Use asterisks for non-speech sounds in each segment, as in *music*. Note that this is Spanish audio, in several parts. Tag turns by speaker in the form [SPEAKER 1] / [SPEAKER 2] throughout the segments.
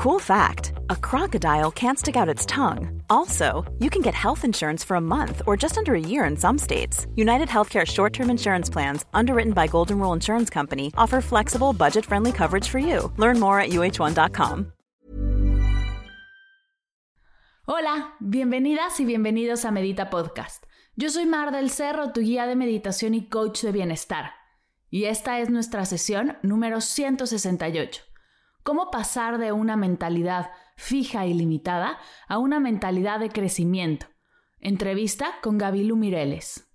[SPEAKER 1] Cool fact a crocodile can't stick out its tongue. Also, you can get health insurance for a month or just under a year in some states. United Healthcare short term insurance plans, underwritten by Golden Rule Insurance Company, offer flexible, budget friendly coverage for you. Learn more at uh1.com.
[SPEAKER 2] Hola, bienvenidas y bienvenidos a Medita Podcast. Yo soy Mar del Cerro, tu guía de meditación y coach de bienestar. Y esta es nuestra sesión número 168 cómo pasar de una mentalidad fija y limitada a una mentalidad de crecimiento. Entrevista con Gabilu Mireles.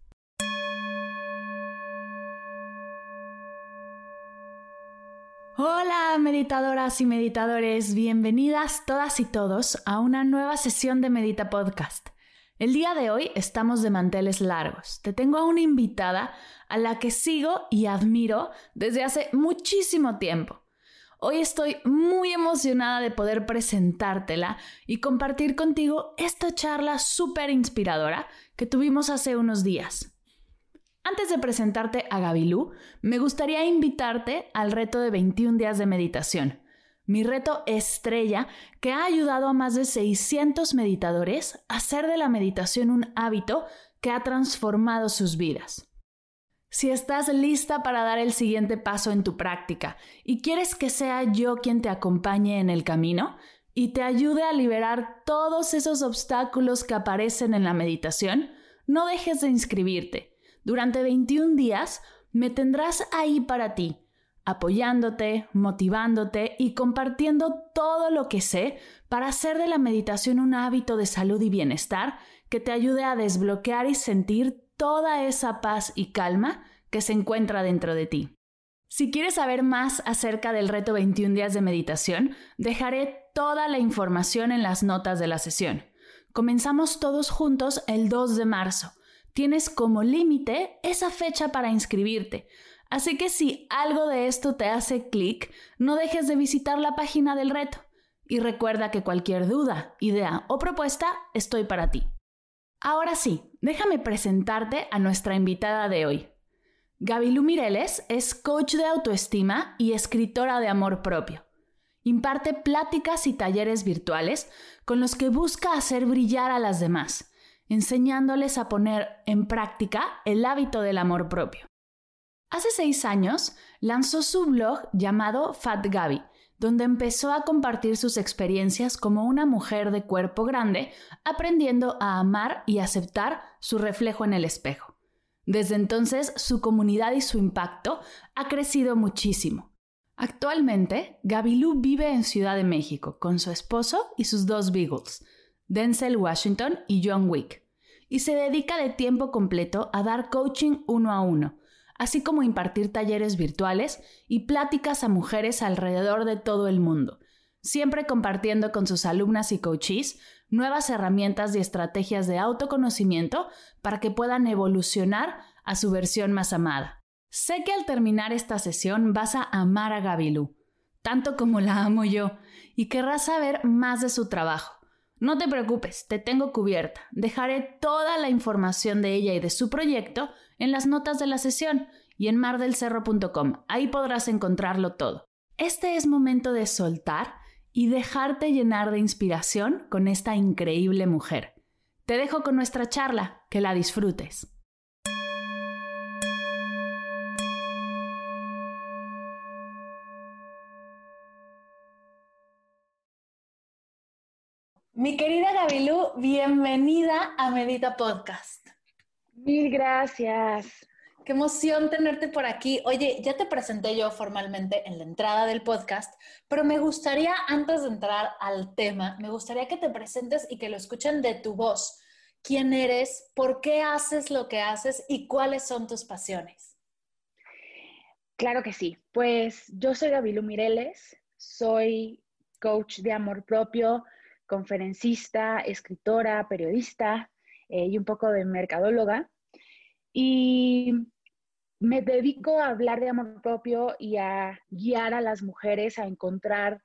[SPEAKER 2] Hola meditadoras y meditadores, bienvenidas todas y todos a una nueva sesión de Medita Podcast. El día de hoy estamos de manteles largos. Te tengo a una invitada a la que sigo y admiro desde hace muchísimo tiempo. Hoy estoy muy emocionada de poder presentártela y compartir contigo esta charla súper inspiradora que tuvimos hace unos días. Antes de presentarte a Gabilú, me gustaría invitarte al reto de 21 días de meditación. Mi reto estrella que ha ayudado a más de 600 meditadores a hacer de la meditación un hábito que ha transformado sus vidas. Si estás lista para dar el siguiente paso en tu práctica y quieres que sea yo quien te acompañe en el camino y te ayude a liberar todos esos obstáculos que aparecen en la meditación, no dejes de inscribirte. Durante 21 días me tendrás ahí para ti, apoyándote, motivándote y compartiendo todo lo que sé para hacer de la meditación un hábito de salud y bienestar que te ayude a desbloquear y sentir toda esa paz y calma que se encuentra dentro de ti. Si quieres saber más acerca del reto 21 días de meditación, dejaré toda la información en las notas de la sesión. Comenzamos todos juntos el 2 de marzo. Tienes como límite esa fecha para inscribirte. Así que si algo de esto te hace clic, no dejes de visitar la página del reto. Y recuerda que cualquier duda, idea o propuesta, estoy para ti. Ahora sí, déjame presentarte a nuestra invitada de hoy. Gabilú Mireles es coach de autoestima y escritora de amor propio. Imparte pláticas y talleres virtuales con los que busca hacer brillar a las demás, enseñándoles a poner en práctica el hábito del amor propio. Hace seis años lanzó su blog llamado Fat Gaby, donde empezó a compartir sus experiencias como una mujer de cuerpo grande, aprendiendo a amar y aceptar su reflejo en el espejo. Desde entonces, su comunidad y su impacto ha crecido muchísimo. Actualmente, Gabilú vive en Ciudad de México con su esposo y sus dos Beagles, Denzel Washington y John Wick, y se dedica de tiempo completo a dar coaching uno a uno, así como impartir talleres virtuales y pláticas a mujeres alrededor de todo el mundo, siempre compartiendo con sus alumnas y coaches nuevas herramientas y estrategias de autoconocimiento para que puedan evolucionar a su versión más amada. Sé que al terminar esta sesión vas a amar a Gabilú, tanto como la amo yo, y querrás saber más de su trabajo. No te preocupes, te tengo cubierta. Dejaré toda la información de ella y de su proyecto en las notas de la sesión y en mardelcerro.com. Ahí podrás encontrarlo todo. Este es momento de soltar y dejarte llenar de inspiración con esta increíble mujer. Te dejo con nuestra charla, que la disfrutes. Mi querida Gabilú, bienvenida a Medita Podcast.
[SPEAKER 3] Mil gracias.
[SPEAKER 2] Qué emoción tenerte por aquí. Oye, ya te presenté yo formalmente en la entrada del podcast, pero me gustaría, antes de entrar al tema, me gustaría que te presentes y que lo escuchen de tu voz. ¿Quién eres? ¿Por qué haces lo que haces? ¿Y cuáles son tus pasiones?
[SPEAKER 3] Claro que sí. Pues yo soy Gabilu Mireles, soy coach de amor propio, conferencista, escritora, periodista eh, y un poco de mercadóloga. Y me dedico a hablar de amor propio y a guiar a las mujeres a encontrar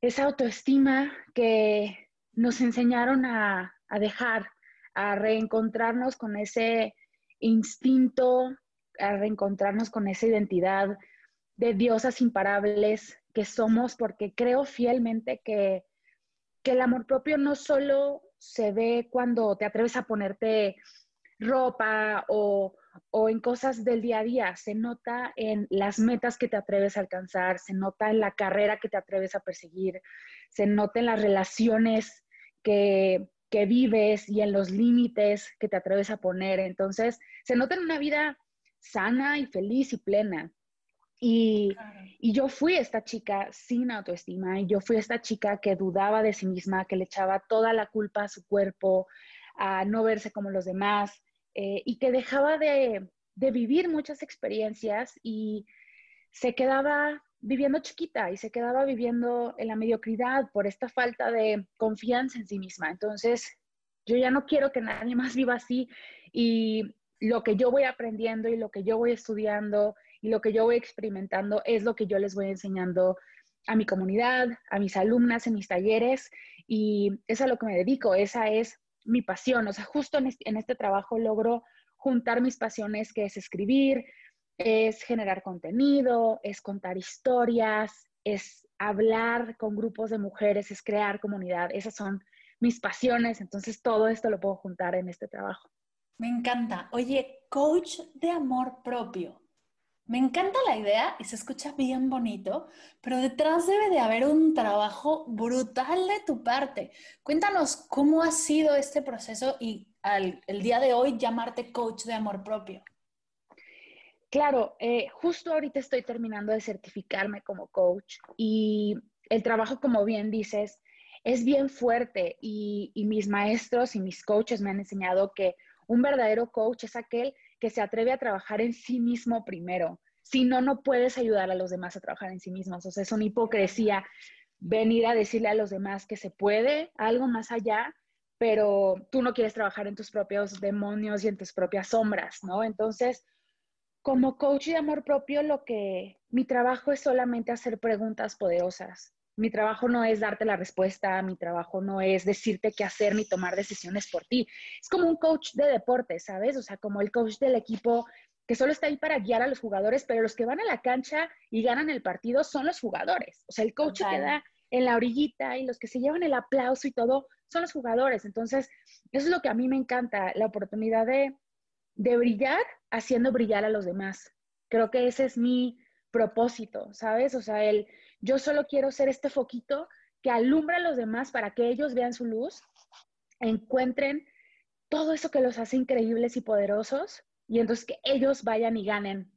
[SPEAKER 3] esa autoestima que nos enseñaron a, dejar, a reencontrarnos con ese instinto, a reencontrarnos con esa identidad de diosas imparables que somos, porque creo fielmente que, que el amor propio no solo se ve cuando te atreves a ponerte ropa o, o en cosas del día a día, se nota en las metas que te atreves a alcanzar, se nota en la carrera que te atreves a perseguir, se nota en las relaciones que, que vives y en los límites que te atreves a poner. Entonces, se nota en una vida sana y feliz y plena. Y, y, yo fui esta chica sin autoestima y yo fui esta chica que dudaba de sí misma, que le echaba toda la culpa a su cuerpo, a no verse como los demás, eh, y que dejaba de, vivir muchas experiencias y se quedaba viviendo chiquita y se quedaba viviendo en la mediocridad por esta falta de confianza en sí misma. Entonces, yo ya no quiero que nadie más viva así y lo que yo voy aprendiendo y lo que yo voy estudiando y lo que yo voy experimentando es lo que yo les voy enseñando a mi comunidad, a mis alumnas en mis talleres y es a lo que me dedico, esa es mi pasión. O sea, justo en este, trabajo logro juntar mis pasiones, que es escribir, es generar contenido, es contar historias, es hablar con grupos de mujeres, es crear comunidad. Esas son mis pasiones. Entonces, todo esto lo puedo juntar en este trabajo.
[SPEAKER 4] Me encanta. Oye, coach de amor propio. Me encanta la idea y se escucha bien bonito, pero detrás debe de haber un trabajo brutal de tu parte. Cuéntanos cómo ha sido este proceso y al, el día de hoy llamarte coach de amor propio.
[SPEAKER 3] Claro, eh, justo ahorita estoy terminando de certificarme como coach y el trabajo, como bien dices, es bien fuerte y, y mis maestros y mis coaches me han enseñado que un verdadero coach es aquel que se atreve a trabajar en sí mismo primero. Si no, no puedes ayudar a los demás a trabajar en sí mismos. O sea, es una hipocresía venir a decirle a los demás que se puede algo más allá, pero tú no quieres trabajar en tus propios demonios y en tus propias sombras, ¿no? Entonces, como coach de amor propio, lo que mi trabajo es solamente hacer preguntas poderosas. Mi trabajo no es darte la respuesta, mi trabajo no es decirte qué hacer ni tomar decisiones por ti. Es como un coach de deporte, ¿sabes? O sea, como el coach del equipo que solo está ahí para guiar a los jugadores, pero los que van a la cancha y ganan el partido son los jugadores. O sea, el coach queda en la orillita y los que se llevan el aplauso y todo son los jugadores. Entonces, eso es lo que a mí me encanta, la oportunidad de, de brillar haciendo brillar a los demás. Creo que ese es mi propósito, ¿sabes? O sea, el yo solo quiero ser este foquito que alumbra a los demás para que ellos vean su luz, encuentren todo eso que los hace increíbles y poderosos y entonces que ellos vayan y ganen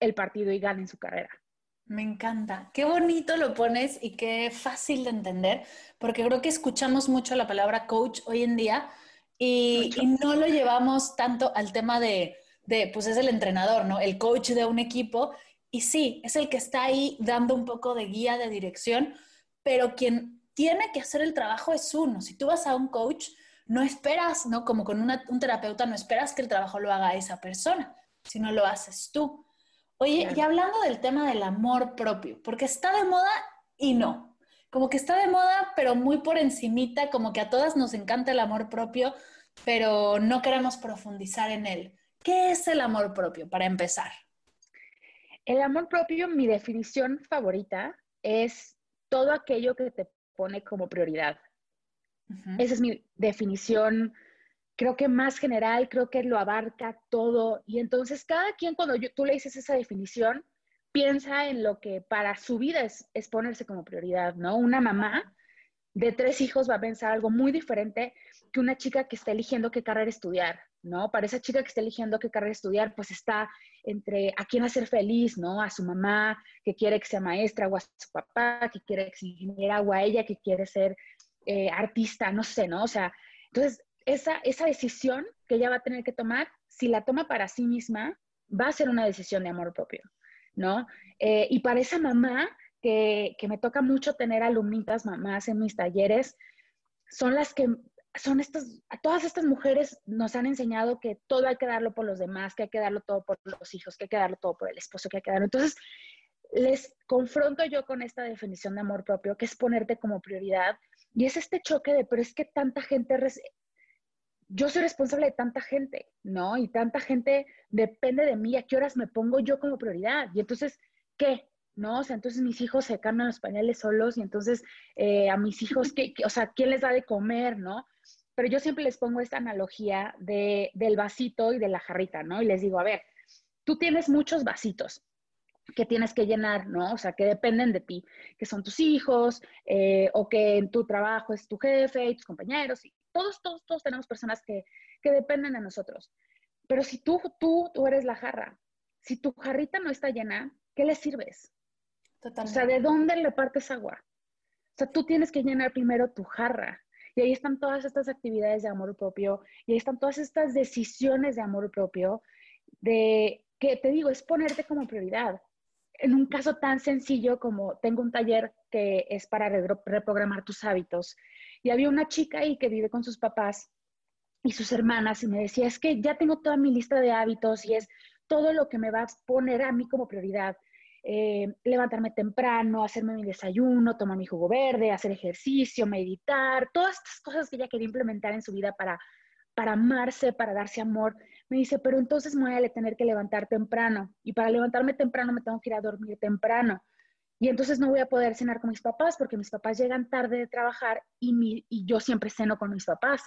[SPEAKER 3] el partido y ganen su carrera.
[SPEAKER 4] Me encanta. Qué bonito lo pones y qué fácil de entender, porque creo que escuchamos mucho la palabra coach hoy en día y, no lo llevamos tanto al tema de, de, pues es el entrenador, ¿no? El coach de un equipo y sí, es el que está ahí dando un poco de guía, de dirección, pero quien tiene que hacer el trabajo es uno. Si tú vas a un coach, no esperas, ¿no? Como con un terapeuta, no esperas que el trabajo lo haga esa persona, sino lo haces tú. Oye, y hablando del tema del amor propio, porque está de moda y no. Como que está de moda, pero muy por encimita, como que a todas nos encanta el amor propio, pero no queremos profundizar en él. ¿Qué es el amor propio, para empezar?
[SPEAKER 3] El amor propio, mi definición favorita es todo aquello que te pone como prioridad. Esa es mi definición, creo que más general, creo que lo abarca todo. Y entonces cada quien cuando tú le dices esa definición, piensa en lo que para su vida es, es ponerse como prioridad, ¿no? Una mamá de tres hijos va a pensar algo muy diferente que una chica que está eligiendo qué carrera estudiar, ¿no? Para esa chica que está eligiendo qué carrera estudiar, pues está entre a quién hacer feliz, ¿no? A su mamá que quiere que sea maestra o a su papá que quiere que sea ingeniera o a ella que quiere ser eh, artista, no sé, ¿no? O sea, entonces esa, esa decisión que ella va a tener que tomar, si la toma para sí misma, va a ser una decisión de amor propio, ¿no? Eh, y para esa mamá que, que me toca mucho tener alumnitas mamás en mis talleres, son las que son estas, todas estas mujeres nos han enseñado que todo hay que darlo por los demás, que hay que darlo todo por los hijos, que hay que darlo todo por el esposo, que hay que darlo. Entonces, les confronto yo con esta definición de amor propio, que es ponerte como prioridad. Y es este choque de, pero es que tanta gente, yo soy responsable de tanta gente, ¿no? Y tanta gente depende de mí, a qué horas me pongo yo como prioridad. Y entonces, ¿qué? ¿No? O sea, entonces mis hijos se cambian los pañales solos y entonces eh, a mis hijos, ¿qué, o sea, ¿quién les da de comer, no? Pero yo siempre les pongo esta analogía de, del vasito y de la jarrita, ¿no? Y les digo, a ver, tú tienes muchos vasitos que tienes que llenar, ¿no? O sea, que dependen de ti, que son tus hijos, eh, o que en tu trabajo es tu jefe y tus compañeros, y todos, todos, todos tenemos personas que, que dependen de nosotros. Pero si tú, tú, tú eres la jarra, si tu jarrita no está llena, ¿qué le sirves? O sea, ¿de dónde le partes agua? O sea, tú tienes que llenar primero tu jarra. Y ahí están todas estas actividades de amor propio, y ahí están todas estas decisiones de amor propio, de que te digo, es ponerte como prioridad. En un caso tan sencillo como tengo un taller que es para reprogramar tus hábitos, y había una chica ahí que vive con sus papás y sus hermanas, y me decía, es que ya tengo toda mi lista de hábitos y es todo lo que me va a poner a mí como prioridad. Eh, levantarme temprano, hacerme mi desayuno, tomar mi jugo verde, hacer ejercicio, meditar, todas estas cosas que ella quería implementar en su vida para, para amarse, para darse amor. Me dice, pero entonces me voy a tener que levantar temprano y para levantarme temprano me tengo que ir a dormir temprano. Y entonces no voy a poder cenar con mis papás porque mis papás llegan tarde de trabajar y, mi, y yo siempre ceno con mis papás.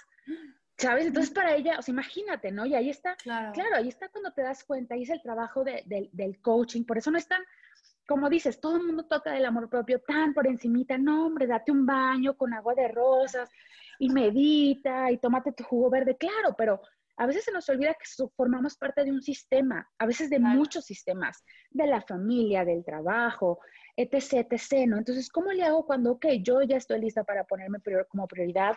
[SPEAKER 3] ¿Sabes? Entonces para ella, o sea, imagínate, ¿no? Y ahí está, claro, ahí está cuando te das cuenta, ahí es el trabajo del coaching, por eso no es tan, como dices, todo el mundo toca del amor propio tan por encimita, no, hombre, date un baño con agua de rosas y medita y tómate tu jugo verde, claro, pero a veces se nos olvida que formamos parte de un sistema, a veces de muchos sistemas, de la familia, del trabajo, etc., etc., ¿no? Entonces, ¿cómo le hago cuando, ok, yo ya estoy lista para ponerme como prioridad,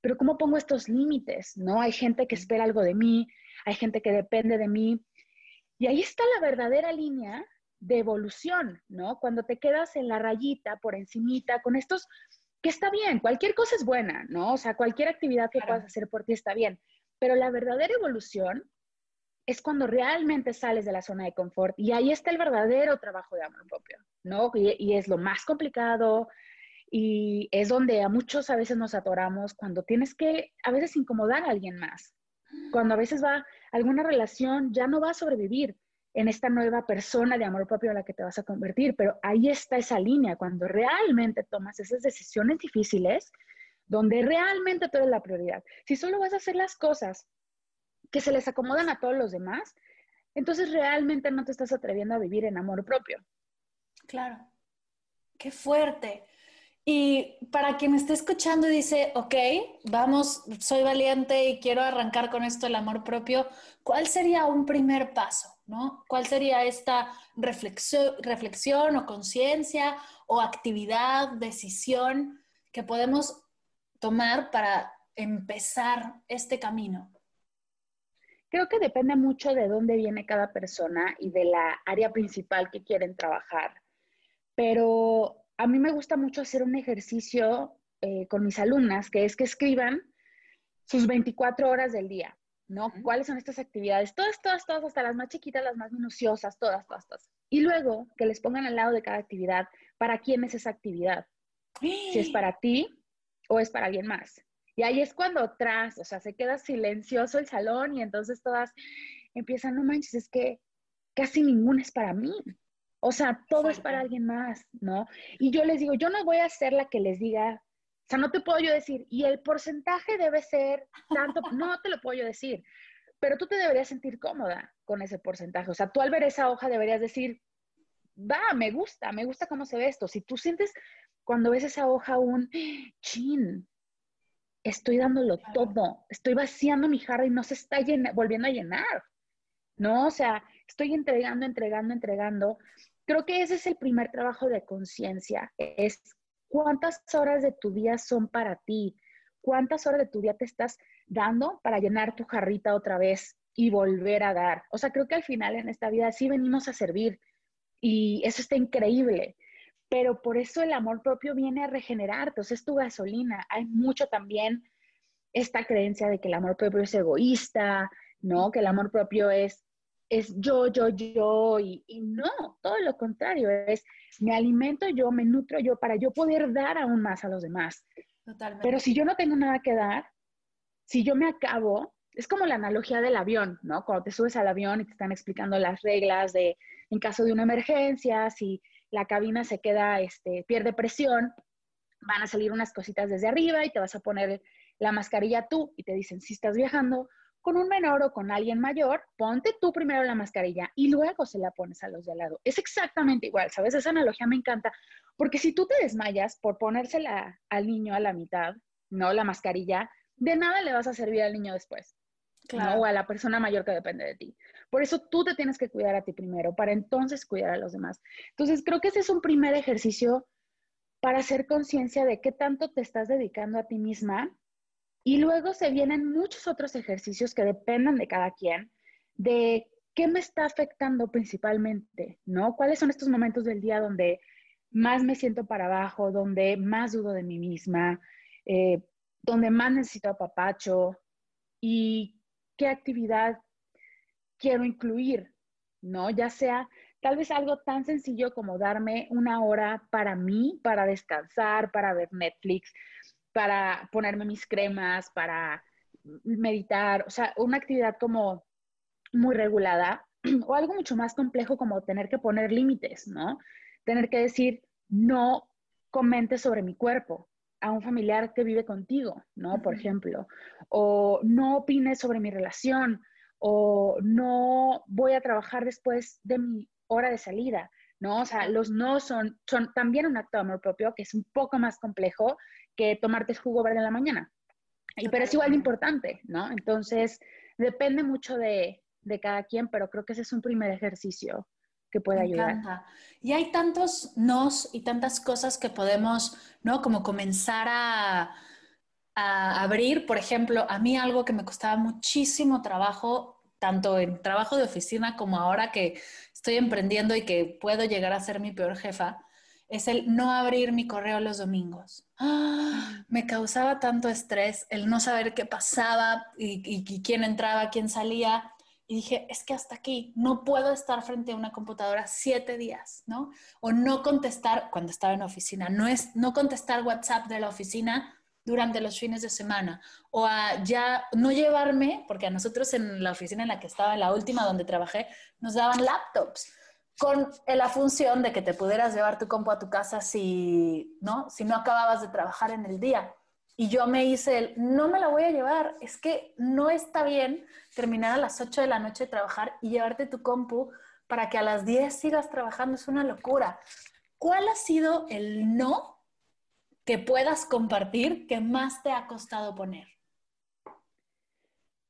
[SPEAKER 3] pero ¿cómo pongo estos límites, no? Hay gente que espera algo de mí, hay gente que depende de mí, y ahí está la verdadera línea de evolución, ¿no? Cuando te quedas en la rayita, por encimita, con estos, que está bien, cualquier cosa es buena, ¿no? O sea, cualquier actividad que puedas hacer por ti está bien, pero la verdadera evolución es cuando realmente sales de la zona de confort y ahí está el verdadero trabajo de amor propio, ¿no? Y, y es lo más complicado y es donde a muchos a veces nos atoramos cuando tienes que a veces incomodar a alguien más, cuando a veces va alguna relación ya no va a sobrevivir en esta nueva persona de amor propio a la que te vas a convertir, pero ahí está esa línea, cuando realmente tomas esas decisiones difíciles, donde realmente tú eres la prioridad. Si solo vas a hacer las cosas que se les acomodan a todos los demás, entonces realmente no te estás atreviendo a vivir en amor propio.
[SPEAKER 4] Claro. Qué fuerte. Y para quien esté escuchando y dice, ok, vamos, soy valiente y quiero arrancar con esto el amor propio, ¿cuál sería un primer paso? ¿No? ¿Cuál sería esta reflexión, o conciencia o actividad, decisión que podemos tomar para empezar este camino?
[SPEAKER 3] Creo que depende mucho de dónde viene cada persona y de la área principal que quieren trabajar. Pero a mí me gusta mucho hacer un ejercicio eh, con mis alumnas, que es que escriban sus 24 horas del día, ¿no? ¿Cuáles son estas actividades? Todas, todas, todas, hasta las más chiquitas, las más minuciosas, todas, todas, todas. Y luego que les pongan al lado de cada actividad, ¿para quién es esa actividad? Si es para ti o es para alguien más. Y ahí es cuando tras, o sea, se queda silencioso el salón y entonces todas empiezan, no manches, es que casi ninguna es para mí. O sea, todo es para alguien más, ¿no? Y yo les digo, yo no voy a ser la que les diga, sea, no te puedo yo decir, y el porcentaje debe ser tanto, *laughs* no te lo puedo yo decir, pero tú te deberías sentir cómoda con ese porcentaje. O sea, tú al ver esa hoja deberías decir, va, me gusta, me gusta cómo se ve esto. Si tú sientes cuando ves esa hoja un chin, estoy dándolo todo, estoy vaciando mi jarra y no se está volviendo a llenar, ¿no? O sea, estoy entregando, entregando, entregando creo que ese es el primer trabajo de conciencia, es cuántas horas de tu día son para ti, cuántas horas de tu día te estás dando para llenar tu jarrita otra vez y volver a dar. O sea, creo que al final en esta vida sí venimos a servir y eso está increíble, pero por eso el amor propio viene a regenerarte, o sea, es tu gasolina. Hay mucho también esta creencia de que el amor propio es egoísta, ¿no? Que el amor propio es es yo, yo, yo, y, no, todo lo contrario, es me alimento yo, me nutro yo para yo poder dar aún más a los demás. Totalmente. Pero si yo no tengo nada que dar, si yo me acabo, es como la analogía del avión, ¿no? Cuando te subes al avión y te están explicando las reglas de, en caso de una emergencia, si la cabina se queda, este, pierde presión, van a salir unas cositas desde arriba y te vas a poner la mascarilla tú y te dicen, si estás viajando con un menor o con alguien mayor, ponte tú primero la mascarilla y luego se la pones a los de al lado. Es exactamente igual, ¿sabes? Esa analogía me encanta, porque si tú te desmayas por ponérsela al niño a la mitad, ¿no? La mascarilla, de nada le vas a servir al niño después. Claro. O a la persona mayor que depende de ti. Por eso tú te tienes que cuidar a ti primero, para entonces cuidar a los demás. Entonces, creo que ese es un primer ejercicio para hacer conciencia de qué tanto te estás dedicando a ti misma. Y luego se vienen muchos otros ejercicios que dependen de cada quien, de qué me está afectando principalmente, ¿no? ¿Cuáles son estos momentos del día donde más me siento para abajo, donde más dudo de mí misma, eh, donde más necesito apapacho y qué actividad quiero incluir, ¿no? Ya sea tal vez algo tan sencillo como darme una hora para mí, para descansar, para ver Netflix, para ponerme mis cremas, para meditar, o sea, una actividad como muy regulada *clears throat* o algo mucho más complejo como tener que poner límites, ¿no? Tener que decir, no comentes sobre mi cuerpo a un familiar que vive contigo, ¿no? Por ejemplo, o no opines sobre mi relación, o no voy a trabajar después de mi hora de salida, ¿no? O sea, los no son, son también un acto de amor propio que es un poco más complejo que tomarte jugo verde en la mañana. Y, pero es igual de importante, ¿no? Entonces, depende mucho de, de cada quien, pero creo que ese es un primer ejercicio que puede ayudar.
[SPEAKER 4] Y hay tantos nos y tantas cosas que podemos, ¿no? Como comenzar a, a abrir. Por ejemplo, a mí algo que me costaba muchísimo trabajo, tanto en trabajo de oficina como ahora que estoy emprendiendo y que puedo llegar a ser mi peor jefa, es el no abrir mi correo los domingos. ¡Ah! Me causaba tanto estrés el no saber qué pasaba y, y quién entraba, quién salía. Y dije, es que hasta aquí no puedo estar frente a una computadora siete días, ¿no? O no contestar, cuando estaba en la oficina, no es no contestar WhatsApp de la oficina durante los fines de semana. O a ya no llevarme, porque a nosotros en la oficina en la que estaba, en la última donde trabajé, nos daban laptops con la función de que te pudieras llevar tu compu a tu casa si no, si no acababas de trabajar en el día. Y yo me hice el, no me la voy a llevar, es que no está bien terminar a las 8 de la noche de trabajar y llevarte tu compu para que a las 10 sigas trabajando, es una locura. ¿Cuál ha sido el no que puedas compartir que más te ha costado poner?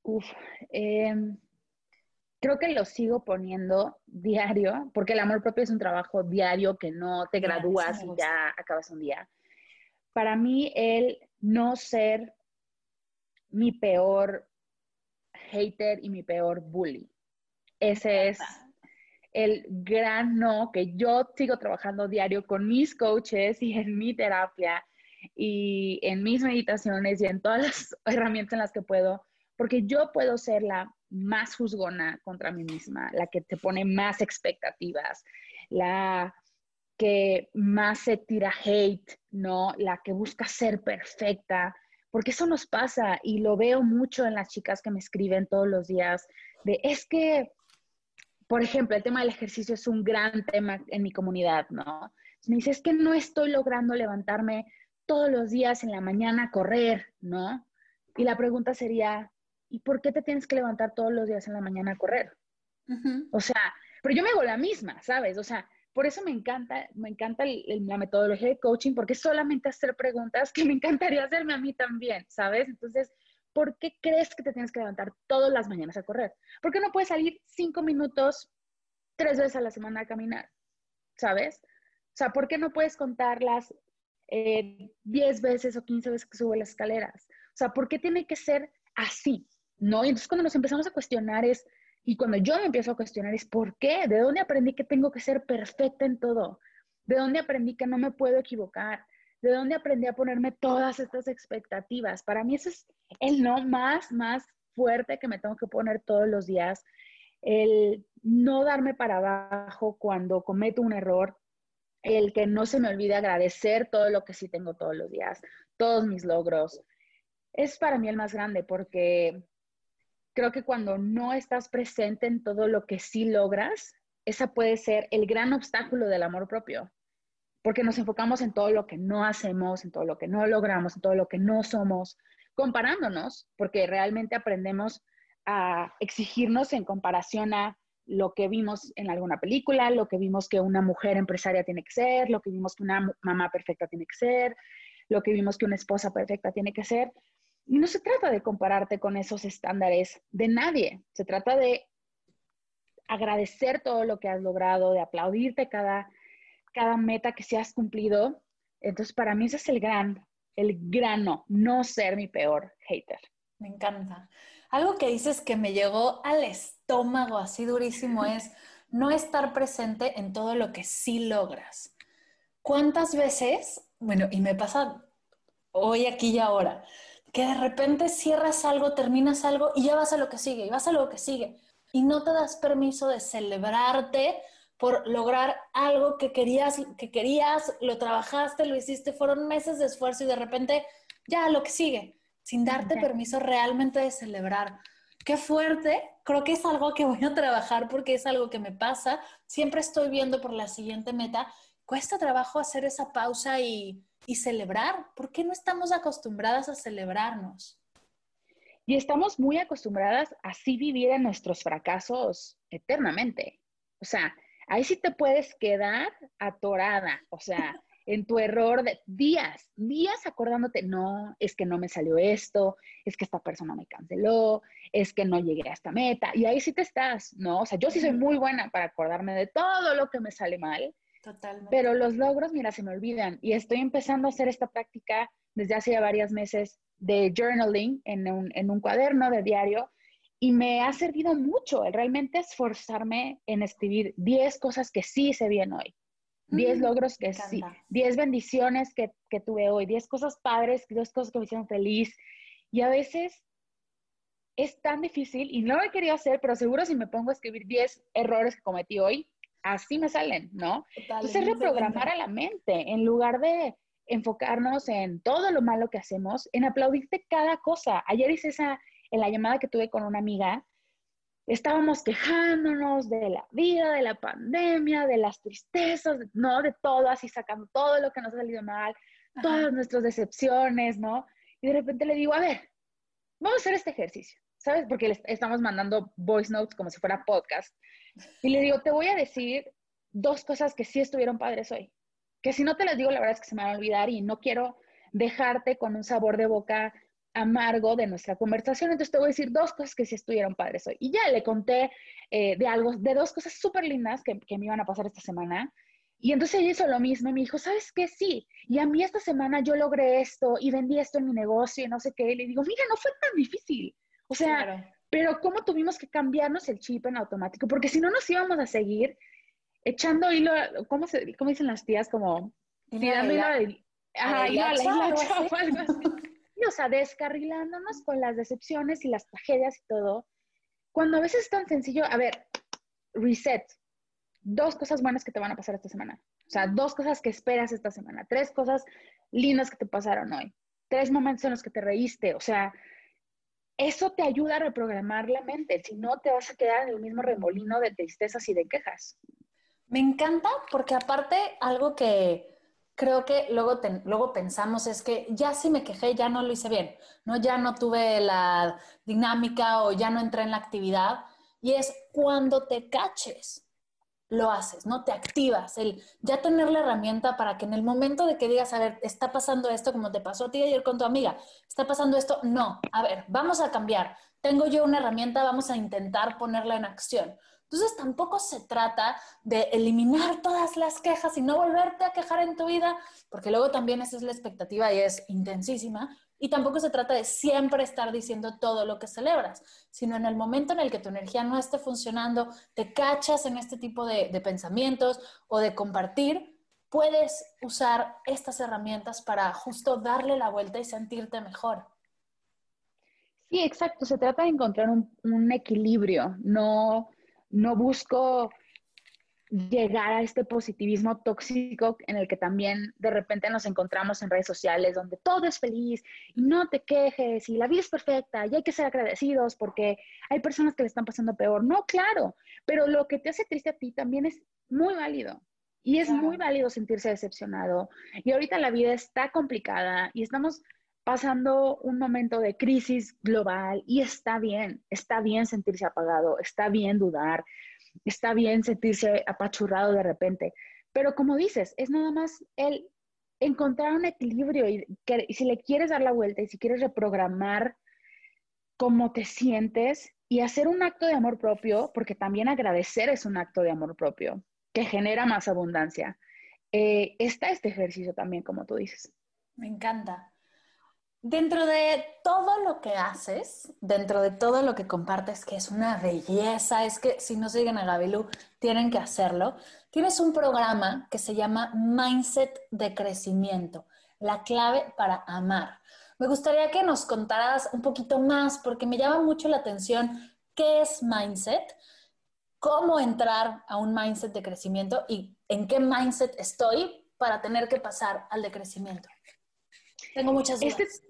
[SPEAKER 3] Uf, em, creo que lo sigo poniendo diario, porque el amor propio es un trabajo diario que no te gradúas y ya acabas un día. Para mí, el no ser mi peor hater y mi peor bully. Ese es el gran no que yo sigo trabajando diario con mis coaches y en mi terapia y en mis meditaciones y en todas las *laughs* herramientas en las que puedo, porque yo puedo ser la más juzgona contra mí misma, la que te pone más expectativas, la que más se tira hate, ¿no? La que busca ser perfecta, porque eso nos pasa y lo veo mucho en las chicas que me escriben todos los días, de es que, por ejemplo, el tema del ejercicio es un gran tema en mi comunidad, ¿no? Me dice, es que no estoy logrando levantarme todos los días en la mañana a correr, ¿no? Y la pregunta sería, ¿y por qué te tienes que levantar todos los días en la mañana a correr? O sea, pero yo me hago la misma, ¿sabes? O sea, por eso me encanta, me encanta la metodología de coaching, porque es solamente hacer preguntas que me *laughs* encantaría hacerme a mí también, ¿sabes? Entonces, ¿por qué crees que te tienes que levantar todas las mañanas a correr? ¿Por qué no puedes salir cinco minutos tres veces a la semana a caminar? ¿Sabes? O sea, ¿por qué no puedes contarlas eh, diez veces o quince veces que sube las escaleras? O sea, ¿por qué tiene que ser así? ¿No? Y entonces cuando nos empezamos a cuestionar es, y cuando yo me empiezo a cuestionar es ¿por qué? ¿De dónde aprendí que tengo que ser perfecta en todo? ¿De dónde aprendí que no me puedo equivocar? ¿De dónde aprendí a ponerme todas estas expectativas? Para mí ese es el no más, más fuerte que me tengo que poner todos los días. El no darme para abajo cuando cometo un error. El que no se me olvide agradecer todo lo que sí tengo todos los días, todos mis logros. Es para mí el más grande porque creo que cuando no estás presente en todo lo que sí logras, esa puede ser el gran obstáculo del amor propio, porque nos enfocamos en todo lo que no hacemos, en todo lo que no logramos, en todo lo que no somos, comparándonos, porque realmente aprendemos a exigirnos en comparación a lo que vimos en alguna película, lo que vimos que una mujer empresaria tiene que ser, lo que vimos que una mamá perfecta tiene que ser, lo que vimos que una esposa perfecta tiene que ser. Y no se trata de compararte con esos estándares de nadie, se trata de agradecer todo lo que has logrado, de aplaudirte cada, cada meta que se has cumplido. Entonces, para mí ese es el gran, el grano, no ser mi peor hater.
[SPEAKER 4] Me encanta. Algo que dices que me llegó al estómago así durísimo es no estar presente en todo lo que sí logras. ¿Cuántas veces, bueno, y me pasa hoy, aquí y ahora, que de repente cierras algo, terminas algo y ya vas a lo que sigue, y vas a lo que sigue, y no te das permiso de celebrarte por lograr algo que querías, que querías, lo trabajaste, lo hiciste, fueron meses de esfuerzo y de repente ya lo que sigue, sin darte permiso realmente de celebrar. Qué fuerte, creo que es algo que voy a trabajar porque es algo que me pasa, siempre estoy viendo por la siguiente meta, cuesta trabajo hacer esa pausa y, y celebrar. ¿Por qué no estamos acostumbradas a celebrarnos?
[SPEAKER 3] Y estamos muy acostumbradas a así vivir en nuestros fracasos eternamente. O sea, ahí sí te puedes quedar atorada, o sea, *laughs* en tu error de días, días acordándote, no, es que no me salió esto, es que esta persona me canceló, es que no llegué a esta meta, y ahí sí te estás, ¿no? O sea, yo sí soy muy buena para acordarme de todo lo que me sale mal, Totalmente. Pero los logros, mira, se me olvidan. Y estoy empezando a hacer esta práctica desde hace ya varios meses de journaling en un, en un cuaderno de diario y me ha servido mucho el realmente esforzarme en escribir 10 cosas que sí hice bien hoy. 10 mm, logros que sí, 10 bendiciones que, que, tuve hoy, 10 cosas padres, 10 cosas que me hicieron feliz. Y a veces es tan difícil y no lo he querido hacer, pero seguro si me pongo a escribir 10 errores que cometí hoy, así me salen, ¿no? Entonces reprogramar a la mente en lugar de enfocarnos en todo lo malo que hacemos, en aplaudirte cada cosa. Ayer hice esa, en la llamada que tuve con una amiga, estábamos quejándonos de la vida, de la pandemia, de las tristezas, ¿no? De todo, así sacando todo lo que nos ha salido mal, todas nuestras decepciones, ¿no? Y de repente le digo, a ver, vamos a hacer este ejercicio, ¿sabes? Porque estamos mandando voice notes como si fuera podcast. Y le digo, te voy a decir dos cosas que sí estuvieron padres hoy. Que si no te las digo, la verdad es que se me van a olvidar y no quiero dejarte con un sabor de boca amargo de nuestra conversación. Entonces te voy a decir dos cosas que sí estuvieron padres hoy. Y ya le conté eh, de algo, de dos cosas súper lindas que, me iban a pasar esta semana. Y entonces ella hizo lo mismo y me dijo, ¿sabes qué? Sí. Y a mí esta semana yo logré esto y vendí esto en mi negocio y no sé qué. Le digo, mira, no fue tan difícil. O sea, pero ¿cómo tuvimos que cambiarnos el chip en automático? Porque si no nos íbamos a seguir echando hilo, ¿cómo, se, cómo dicen las tías? Como tirando hilo de... Ajá, hilo a la o sea, descarrilándonos con las decepciones y las tragedias y todo. Cuando a veces es tan sencillo, a ver, reset. Dos cosas buenas que te van a pasar esta semana. O sea, dos cosas que esperas esta semana. Tres cosas lindas que te pasaron hoy. Tres momentos en los que te reíste. O sea, eso te ayuda a reprogramar la mente, si no te vas a quedar en el mismo remolino de tristezas y de quejas.
[SPEAKER 4] Me encanta porque aparte algo que creo que luego, luego pensamos es que ya si me quejé, ya no lo hice bien, ¿no? Ya no tuve la dinámica o ya no entré en la actividad. Y es cuando te caches, lo haces, ¿no? Te activas, el ya tener la herramienta para que en el momento de que digas, a ver, está pasando esto como te pasó a ti ayer con tu amiga, está pasando esto, no, a ver, vamos a cambiar, tengo yo una herramienta, vamos a intentar ponerla en acción. Entonces tampoco se trata de eliminar todas las quejas y no volverte a quejar en tu vida, porque luego también esa es la expectativa y es intensísima, y tampoco se trata de siempre estar diciendo todo lo que celebras, sino en el momento en el que tu energía no esté funcionando, te cachas en este tipo de, pensamientos o de compartir, puedes usar estas herramientas para justo darle la vuelta y sentirte mejor.
[SPEAKER 3] Sí, exacto. Se trata de encontrar un, equilibrio. No, no busco llegar a este positivismo tóxico en el que también de repente nos encontramos en redes sociales donde todo es feliz y no te quejes y la vida es perfecta y hay que ser agradecidos porque hay personas que le están pasando peor. No, claro, pero lo que te hace triste a ti también es muy válido. Y es muy válido sentirse decepcionado. Y ahorita la vida está complicada y estamos pasando un momento de crisis global y está bien, está bien sentirse apagado, está bien dudar, está bien sentirse apachurrado de repente, pero como dices, es nada más el encontrar un equilibrio y, si le quieres dar la vuelta y si quieres reprogramar cómo te sientes y hacer un acto de amor propio, porque también agradecer es un acto de amor propio que genera más abundancia. Eh, está este ejercicio también, como tú dices.
[SPEAKER 4] Me encanta. Dentro de todo lo que haces, dentro de todo lo que compartes, que es una belleza, es que si no siguen a Gabilú, tienen que hacerlo, tienes un programa que se llama Mindset de Crecimiento, la clave para amar. Me gustaría que nos contaras un poquito más, porque me llama mucho la atención qué es mindset, cómo entrar a un mindset de crecimiento y en qué mindset estoy para tener que pasar al de crecimiento. Tengo muchas dudas. Este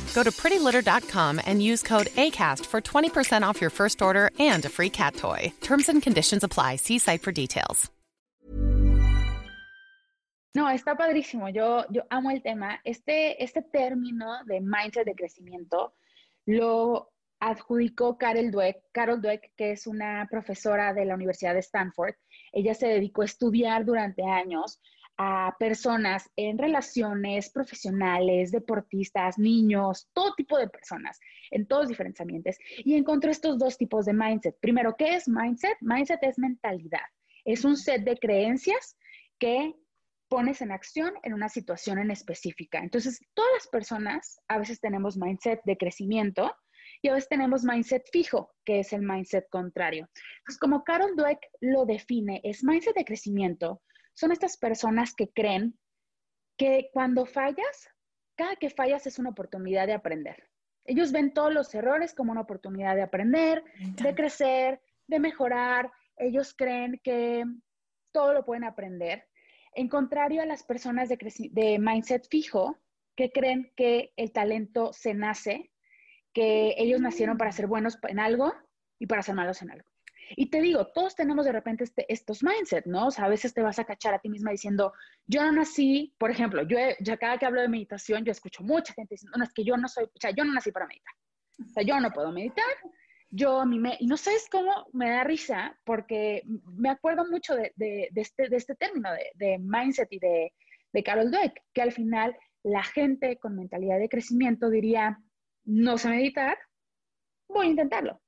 [SPEAKER 5] Go to prettylitter.com and use code ACAST for 20% off your first order and a free cat toy. Terms and conditions apply. See site for details.
[SPEAKER 3] No, está padrísimo. Yo, yo amo el tema. Este, este término de mindset de crecimiento lo adjudicó Carol Dweck, Carol Dweck, que es una profesora de la Universidad de Stanford. Ella se dedicó a estudiar durante años a personas en relaciones profesionales, deportistas, niños, todo tipo de personas, en todos diferentes ambientes, y encontró estos dos tipos de mindset. Primero, ¿qué es mindset? Mindset es mentalidad. Es un set de creencias que pones en acción en una situación en específica. Entonces, todas las personas a veces tenemos mindset de crecimiento y a veces tenemos mindset fijo, que es el mindset contrario. Entonces, como Carol Dweck lo define, es mindset de crecimiento son estas personas que creen que cuando fallas, cada que fallas es una oportunidad de aprender. Ellos ven todos los errores como una oportunidad de aprender, de crecer, de mejorar. Ellos creen que todo lo pueden aprender. En contrario a las personas de, de mindset fijo, que creen que el talento se nace, que ellos nacieron para ser buenos en algo y para ser malos en algo. Y te digo, todos tenemos de repente este, estos mindset, ¿no? O sea, a veces te vas a cachar a ti misma diciendo, yo no nací, por ejemplo, yo ya cada que hablo de meditación, yo escucho mucha gente diciendo, no, es que yo no soy, o sea, yo no nací para meditar. O sea, yo no puedo meditar. Yo, a mí me, y no sabes cómo me da risa, porque me acuerdo mucho de, de, de este, de este término de, mindset y de, de Carol Dweck, que al final la gente con mentalidad de crecimiento diría, no sé meditar, voy a intentarlo,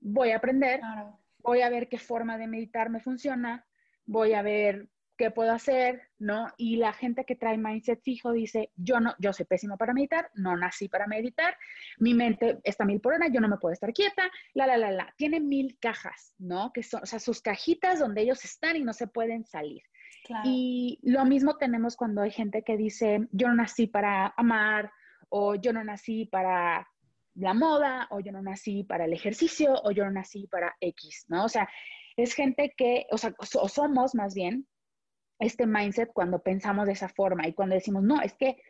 [SPEAKER 3] voy a aprender, claro voy a ver qué forma de meditar me funciona, voy a ver qué puedo hacer, ¿no? Y la gente que trae mindset fijo dice, yo no, yo soy pésimo para meditar, no nací para meditar, mi mente está mil por hora, yo no me puedo estar quieta, la, la, la, la. Tiene mil cajas, ¿no? Que son, o sea, sus cajitas donde ellos están y no se pueden salir. Y lo mismo tenemos cuando hay gente que dice, yo no nací para amar, o yo no nací para la moda, o yo no nací para el ejercicio, o yo no nací para X, ¿no? O sea, es gente que, o sea, o somos más bien este mindset cuando pensamos de esa forma y cuando decimos, no, es que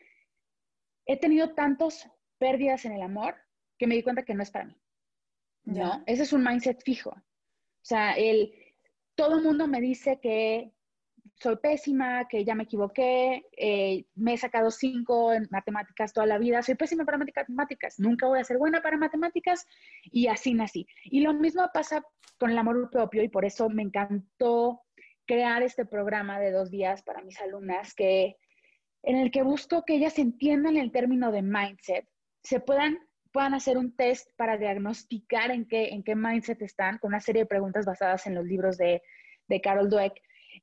[SPEAKER 3] he tenido tantas pérdidas en el amor que me di cuenta que no es para mí, ¿no? Ese es un mindset fijo. O sea, el, todo el mundo me dice que soy pésima, que ya me equivoqué, eh, me he sacado cinco en matemáticas toda la vida, soy pésima para matemáticas, nunca voy a ser buena para matemáticas y así nací. Y lo mismo pasa con el amor propio y por eso me encantó crear este programa de dos días para mis alumnas que en el que busco que ellas entiendan el término de mindset, se puedan puedan hacer un test para diagnosticar en qué, en qué mindset están, con una serie de preguntas basadas en los libros de, de Carol Dweck,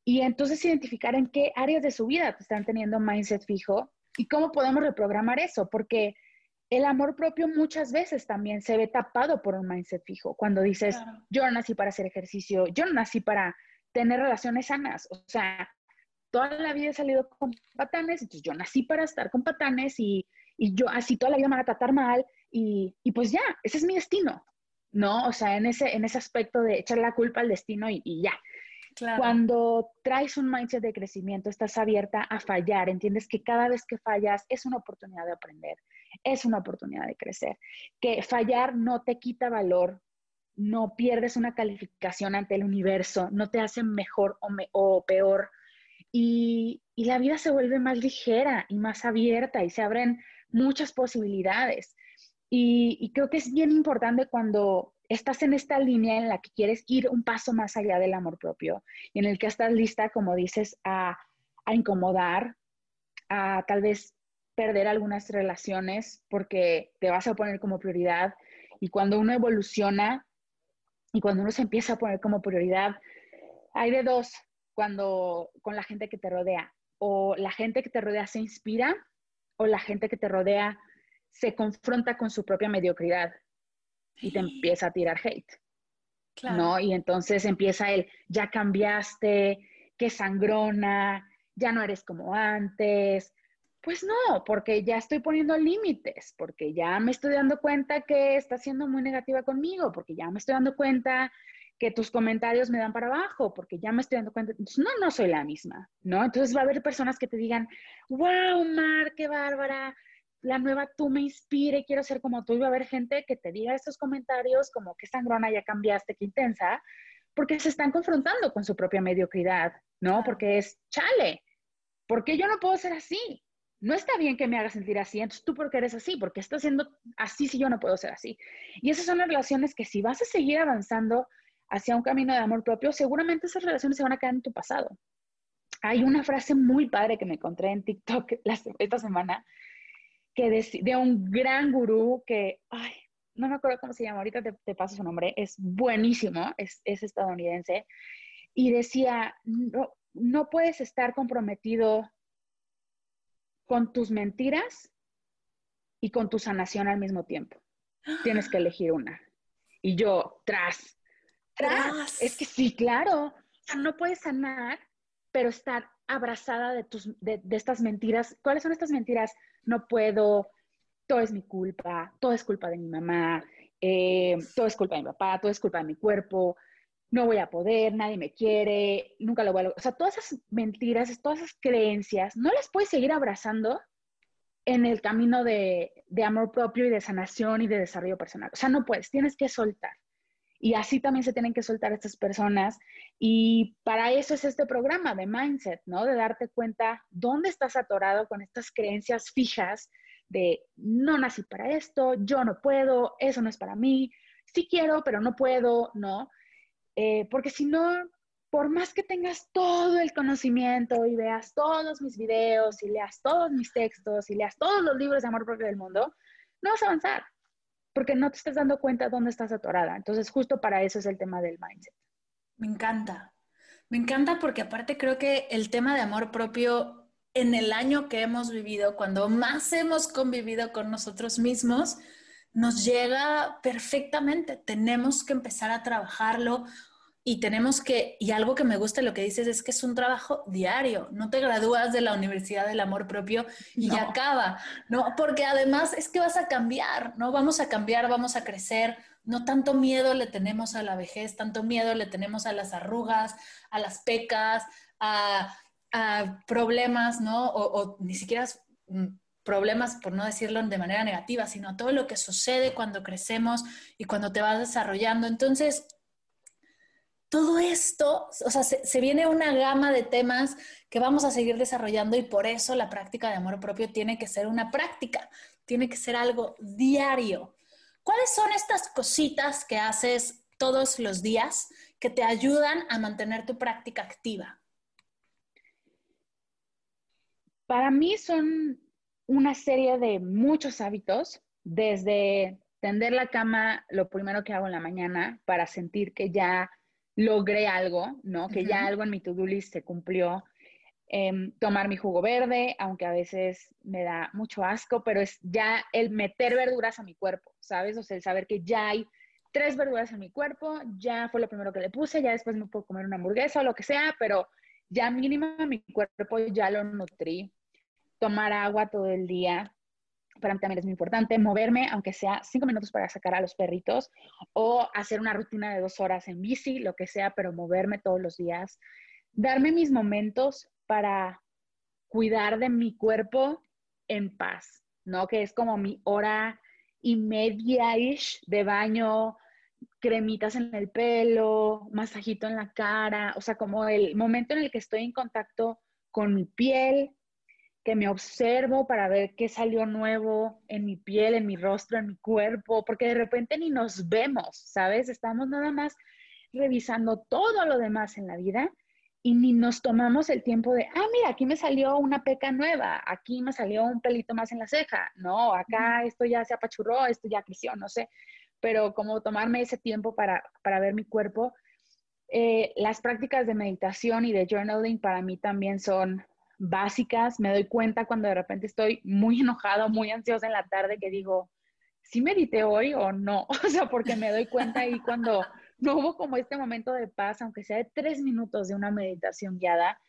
[SPEAKER 3] y entonces identificar en qué áreas de su vida están teniendo mindset fijo ¿Y cómo podemos reprogramar eso? Porque el amor propio muchas veces también se ve tapado por un mindset fijo. Cuando dices, yo no nací para hacer ejercicio, yo no nací para tener relaciones sanas. O sea, toda la vida he salido con patanes, entonces yo nací para estar con patanes y, yo así toda la vida me van a tratar mal y, pues ya, ese es mi destino, ¿no? O sea, en ese, en ese aspecto de echar la culpa al destino y ya. Cuando traes un mindset de crecimiento, estás abierta a fallar, entiendes que cada vez que fallas es una oportunidad de aprender, es una oportunidad de crecer, que fallar no te quita valor, no pierdes una calificación ante el universo, no te hace mejor o, peor. Y, la vida se vuelve más ligera y más abierta y se abren muchas posibilidades. y creo que es bien importante cuando estás en esta línea en la que quieres ir un paso más allá del amor propio y en el que estás lista, como dices, a, incomodar, a tal vez perder algunas relaciones porque te vas a poner como prioridad. Y cuando uno evoluciona y cuando uno se empieza a poner como prioridad, hay de dos cuando con la gente que te rodea. O la gente que te rodea se inspira o la gente que te rodea se confronta con su propia mediocridad y te empieza a tirar hate. ¿No? Y entonces empieza el, ya cambiaste, qué sangrona, ya no eres como antes. Pues no, porque ya estoy poniendo límites, porque ya me estoy dando cuenta que estás siendo muy negativa conmigo, porque ya me estoy dando cuenta que tus comentarios me dan para abajo, porque ya me estoy dando cuenta, no, no soy la misma, ¿no? Entonces va a haber personas que te digan, wow, Mar, qué bárbara, la nueva tú me inspire, quiero ser como tú. Y va a haber gente que te diga estos comentarios como que sangrona, ya cambiaste, qué intensa, porque se están confrontando con su propia mediocridad, ¿no? Porque es, chale, ¿por qué yo no puedo ser así? No está bien que me hagas sentir así, entonces tú por qué eres así, porque estás siendo así si yo no puedo ser así. Y esas son las relaciones que si vas a seguir avanzando hacia un camino de amor propio, seguramente esas relaciones se van a quedar en tu pasado. Hay una frase muy padre que me encontré en TikTok *laughs* esta semana que de, un gran gurú que, ay, no me acuerdo cómo se llama, ahorita te, paso su nombre, es buenísimo, es, estadounidense, y decía, no, no puedes estar comprometido con tus mentiras y con tu sanación al mismo tiempo. Tienes que elegir una. Y yo, tras, tras, es que sí, claro, no puedes sanar, pero estar abrazada de, tus, de, estas mentiras. ¿Cuáles son estas mentiras? No puedo, todo es mi culpa, todo es culpa de mi mamá, eh, todo es culpa de mi papá, todo es culpa de mi cuerpo, no voy a poder, nadie me quiere, nunca lo voy a lograr. O sea, todas esas mentiras, todas esas creencias, no las puedes seguir abrazando en el camino de, de amor propio y de sanación y de desarrollo personal. O sea, no puedes, tienes que soltar. Y así también se tienen que soltar estas personas. Y para eso es este programa de mindset, ¿no? De darte cuenta dónde estás atorado con estas creencias fijas de no nací para esto, yo no puedo, eso no es para mí, sí quiero, pero no puedo, ¿no? Eh, porque si no, por más que tengas todo el conocimiento y veas todos mis videos y leas todos mis textos y leas todos los libros de amor propio del mundo, no vas a avanzar porque no te estás dando cuenta dónde estás atorada. Entonces, justo para eso es el tema del mindset.
[SPEAKER 4] Me encanta. Me encanta porque aparte creo que el tema de amor propio en el año que hemos vivido, cuando más hemos convivido con nosotros mismos, nos llega perfectamente. Tenemos que empezar a trabajarlo y tenemos que, y algo que me gusta lo que dices es que es un trabajo diario, no te gradúas de la Universidad del Amor Propio y ya acaba, ¿no? Porque además es que vas a cambiar, ¿no? Vamos a cambiar, vamos a crecer, no tanto miedo le tenemos a la vejez, tanto miedo le tenemos a las arrugas, a las pecas, a, problemas, ¿no? O, o ni siquiera mm, problemas, por no decirlo de manera negativa, sino todo lo que sucede cuando crecemos y cuando te vas desarrollando. Entonces, todo esto, o sea, se, viene una gama de temas que vamos a seguir desarrollando y por eso la práctica de amor propio tiene que ser una práctica, tiene que ser algo diario. ¿Cuáles son estas cositas que haces todos los días que te ayudan a mantener tu práctica activa?
[SPEAKER 3] Para mí son una serie de muchos hábitos, desde tender la cama lo primero que hago en la mañana para sentir que ya logré algo, ¿no? Que ya algo en mi to-do list se cumplió. Em, tomar mi jugo verde, aunque a veces me da mucho asco, pero es ya el meter verduras a mi cuerpo, ¿sabes? O sea, el saber que ya hay tres verduras en mi cuerpo, ya fue lo primero que le puse, ya después me puedo comer una hamburguesa o lo que sea, pero ya mínimo mi cuerpo ya lo nutrí. Tomar agua todo el día, para mí también es muy importante. Moverme, aunque sea cinco minutos para sacar a los perritos, o hacer una rutina de dos horas en bici, lo que sea, pero moverme todos los días. Darme mis momentos para cuidar de mi cuerpo en paz, ¿no? Que es como mi hora y media-ish de baño, cremitas en el pelo, masajito en la cara, o sea, como el momento en el que estoy en contacto con mi piel, que me observo para ver qué salió nuevo en mi piel, en mi rostro, en mi cuerpo, porque de repente ni nos vemos, ¿sabes? Estamos nada más revisando todo lo demás en la vida y ni nos tomamos el tiempo de, ah, mira, aquí me salió una peca nueva, aquí me salió un pelito más en la ceja, no, acá esto ya se apachurró, esto ya creció, no sé, pero como tomarme ese tiempo para, para ver mi cuerpo. Eh, las prácticas de meditación y de journaling para mí también son básicas. Me doy cuenta cuando de repente estoy muy *laughs* enojada, muy ansiosa en la tarde que digo, ¿sí medité hoy o no? *laughs* O sea, porque me doy cuenta ahí cuando *laughs* no hubo como este momento de paz, aunque sea de tres minutos de una meditación guiada.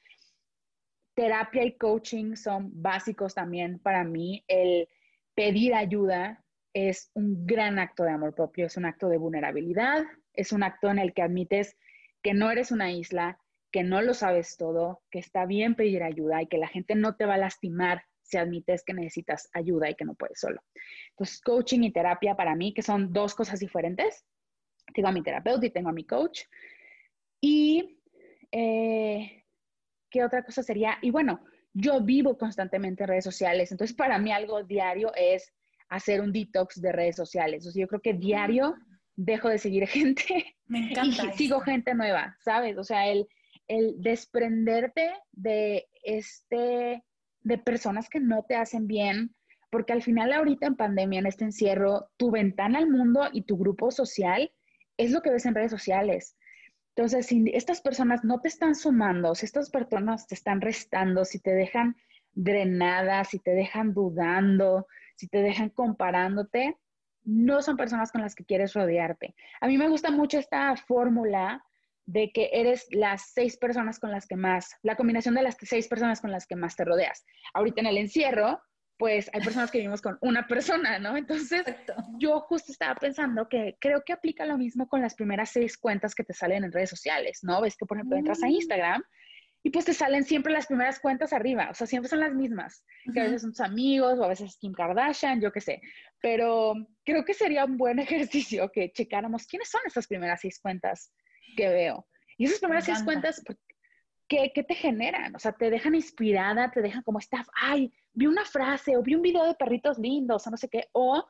[SPEAKER 3] Terapia y coaching son básicos también para mí. El pedir ayuda es un gran acto de amor propio, es un acto de vulnerabilidad, es un acto en el que admites que no eres una isla, que no lo sabes todo, que está bien pedir ayuda y que la gente no te va a lastimar si admites que necesitas ayuda y que no puedes solo. Entonces, coaching y terapia para mí, que son dos cosas diferentes, tengo a mi terapeuta y tengo a mi coach. Y, eh, ¿qué otra cosa sería? Y bueno, yo vivo constantemente en redes sociales, entonces para mí algo diario es hacer un detox de redes sociales. O sea, yo creo que diario dejo de seguir *laughs* gente
[SPEAKER 4] Me encanta
[SPEAKER 3] y sigo gente nueva, ¿sabes? O sea, el, el desprenderte de este, de personas que no te hacen bien, porque al final ahorita en pandemia, en este encierro, tu ventana al mundo y tu grupo social es lo que ves en redes sociales. Entonces, si estas personas no te están sumando, si estas personas te están restando, si te dejan drenada, si te dejan dudando, si te dejan comparándote, no son personas con las que quieres rodearte. A mí me gusta mucho esta fórmula de que eres las seis personas con las que más, la combinación de las seis personas con las que más te rodeas. Ahorita en el encierro, pues hay personas que vivimos con una persona, ¿no? Entonces, yo justo estaba pensando que creo que aplica lo mismo con las primeras seis cuentas que te salen en redes sociales, ¿no? Ves que, por ejemplo, entras a mm. Instagram y pues te salen siempre las primeras cuentas arriba, o sea, siempre son las mismas, que a veces son tus amigos o a veces Kim Kardashian, yo qué sé, pero creo que sería un buen *laughs* ejercicio que checáramos quiénes son esas primeras seis cuentas que veo. Y esas primeras seis cuentas, ¿qué, ¿qué, te generan? O sea, te dejan inspirada, te dejan como esta, ay, vi una frase o vi un video de perritos lindos o no sé qué, o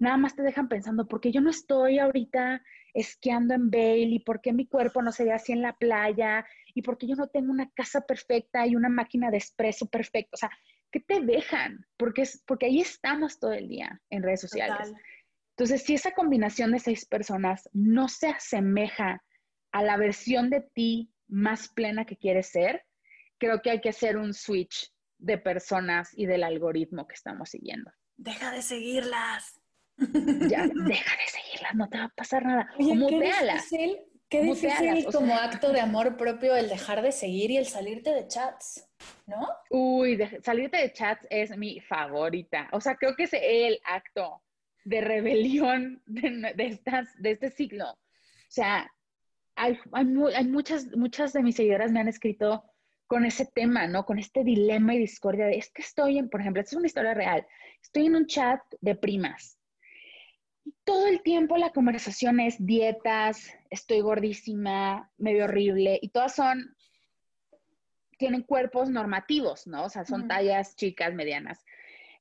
[SPEAKER 3] nada más te dejan pensando, ¿por qué yo no estoy ahorita esquiando en Bale y por qué mi cuerpo no se ve así en la playa y por qué yo no tengo una casa perfecta y una máquina de espresso perfecta? O sea, ¿qué te dejan? Porque, es, porque ahí estamos todo el día en redes sociales. Entonces, si esa combinación de seis personas no se asemeja a la versión de ti más plena que quieres ser, creo que hay que hacer un switch de personas y del algoritmo que estamos siguiendo.
[SPEAKER 4] Deja de seguirlas.
[SPEAKER 3] Ya, *laughs* deja de seguirlas, no te va a pasar nada. Oye, qué
[SPEAKER 4] difícil, qué difícil como acto de amor propio el dejar de seguir y el salirte de chats, ¿no?
[SPEAKER 3] Uy, salirte de chats es mi favorita. O sea, creo que es el acto de rebelión de, estas, de este siglo. O sea, hay, hay, hay, muchas, muchas de mis seguidoras me han escrito con ese tema, ¿no? Con este dilema y discordia de, es que estoy en, por ejemplo, esta es una historia real, estoy en un chat de primas. Y todo el tiempo la conversación es dietas, estoy gordísima, me veo horrible, y todas son, tienen cuerpos normativos, ¿no? O sea, son tallas chicas, medianas.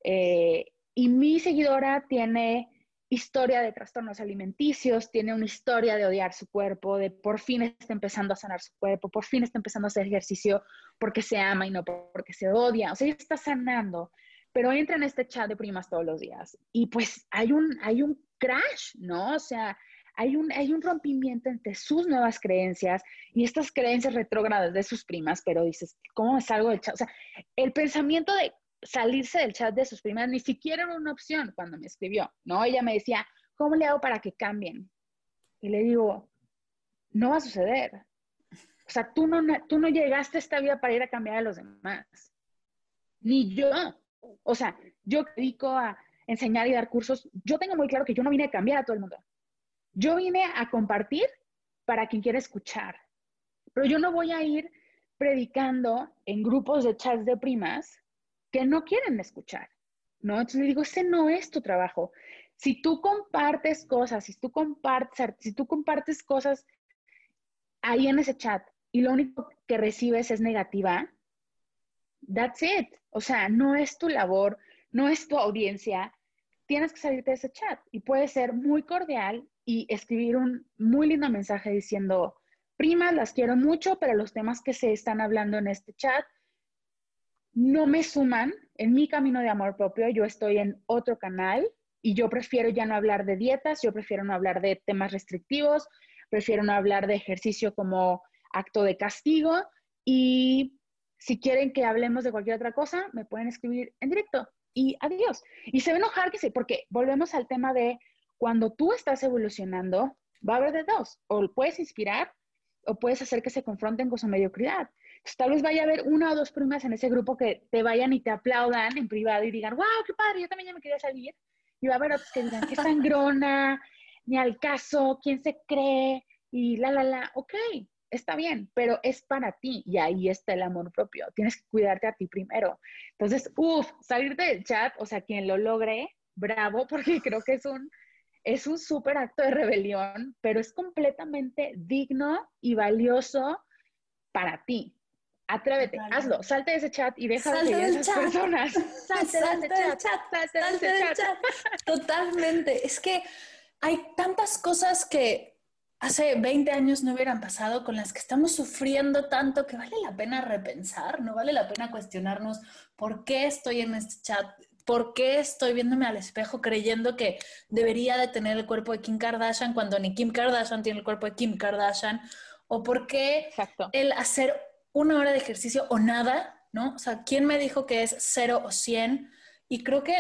[SPEAKER 3] Eh, y mi seguidora tiene historia de trastornos alimenticios, tiene una historia de odiar su cuerpo, de por fin está empezando a sanar su cuerpo, por fin está empezando a hacer ejercicio porque se ama y no porque se odia, o sea, ella está sanando, pero entra en este chat de primas todos los días y pues hay un, hay un crash, ¿no? O sea, hay un, hay un rompimiento entre sus nuevas creencias y estas creencias retrógradas de sus primas, pero dices, ¿cómo me salgo del chat? O sea, el pensamiento de salirse del chat de sus primas ni siquiera era una opción cuando me escribió, ¿no? Ella me decía, ¿cómo le hago para que cambien? Y le digo, no va a suceder. O sea, tú no, tú no llegaste a esta vida para ir a cambiar a los demás. Ni yo. O sea, yo dedico a enseñar y dar cursos. Yo tengo muy claro que yo no vine a cambiar a todo el mundo. Yo vine a compartir para quien quiera escuchar. Pero yo no voy a ir predicando en grupos de chats de primas que no quieren escuchar, ¿no? Entonces le digo, ese no es tu trabajo. Si tú compartes cosas, si tú compartes, si tú compartes cosas ahí en ese chat y lo único que recibes es negativa, that's it. O sea, no es tu labor, no es tu audiencia. Tienes que salirte de ese chat y puede ser muy cordial y escribir un muy lindo mensaje diciendo, primas, las quiero mucho, pero los temas que se están hablando en este chat no me suman en mi camino de amor propio. Yo estoy en otro canal y yo prefiero ya no hablar de dietas, yo prefiero no hablar de temas restrictivos, prefiero no hablar de ejercicio como acto de castigo y si quieren que hablemos de cualquier otra cosa, me pueden escribir en directo y adiós. Y se va a enojar que sí, porque volvemos al tema de cuando tú estás evolucionando, va a haber de dos, o puedes inspirar o puedes hacer que se confronten con su mediocridad. Tal vez vaya a haber una o dos primas en ese grupo que te vayan y te aplaudan en privado y digan, wow, qué padre, yo también ya me quería salir. Y va a haber otros que digan, qué sangrona, ni al caso, quién se cree, y la, la, la, ok, está bien, pero es para ti y ahí está el amor propio. Tienes que cuidarte a ti primero. Entonces, uff, salir del chat, o sea, quien lo logre, bravo, *laughs* porque creo que es un, es un súper acto de rebelión, pero es completamente digno y valioso para ti. Atrévete, hazlo, salte de ese chat y deja de seguir a esas personas. *laughs*
[SPEAKER 4] Salte, salte del chat, salte, salte chat. chat. Totalmente. Es que hay tantas cosas que hace 20 años no hubieran pasado, con las que estamos sufriendo tanto, que vale la pena repensar, no vale la pena cuestionarnos por qué estoy en este chat, por qué estoy viéndome al espejo creyendo que debería de tener el cuerpo de Kim Kardashian cuando ni Kim Kardashian tiene el cuerpo de Kim Kardashian, o por qué el hacer una hora de ejercicio o nada, ¿no? O sea, ¿quién me dijo que es cero o cien? Y creo que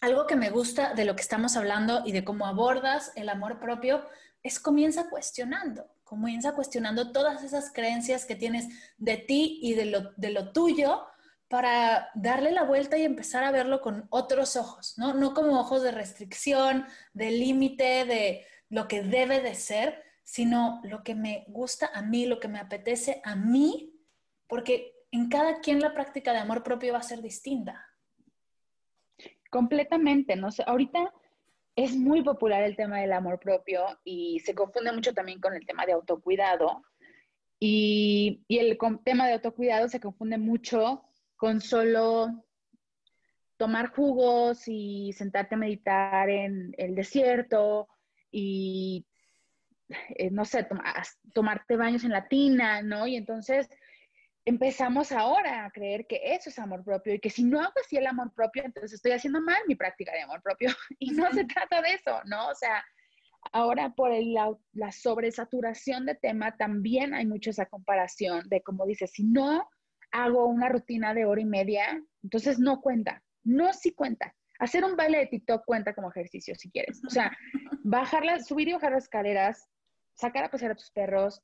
[SPEAKER 4] algo que me gusta de lo que estamos hablando y de cómo abordas el amor propio es comienza cuestionando, comienza cuestionando todas esas creencias que tienes de ti y de lo, de lo tuyo para darle la vuelta y empezar a verlo con otros ojos, ¿no? No como ojos de restricción, de límite, de lo que debe de ser, sino lo que me gusta a mí, lo que me apetece a mí, porque en cada quien la práctica de amor propio va a ser distinta.
[SPEAKER 3] Completamente, no sé, ahorita es muy popular el tema del amor propio y se confunde mucho también con el tema de autocuidado. Y, el tema de autocuidado se confunde mucho con solo tomar jugos y sentarte a meditar en el desierto y, eh, no sé, tomarte baños en la tina, ¿no? Y entonces empezamos ahora a creer que eso es amor propio y que si no hago así el amor propio, entonces estoy haciendo mal mi práctica de amor propio. *laughs* Y no se trata de eso, ¿no? O sea, ahora por la, la, sobresaturación de tema también hay mucho esa comparación de como dices, si no hago una rutina de hora y media, entonces no cuenta, no sí cuenta. Hacer un baile de TikTok cuenta como ejercicio si quieres. O sea, bajar subir y bajar las escaleras, sacar a pasear a tus perros,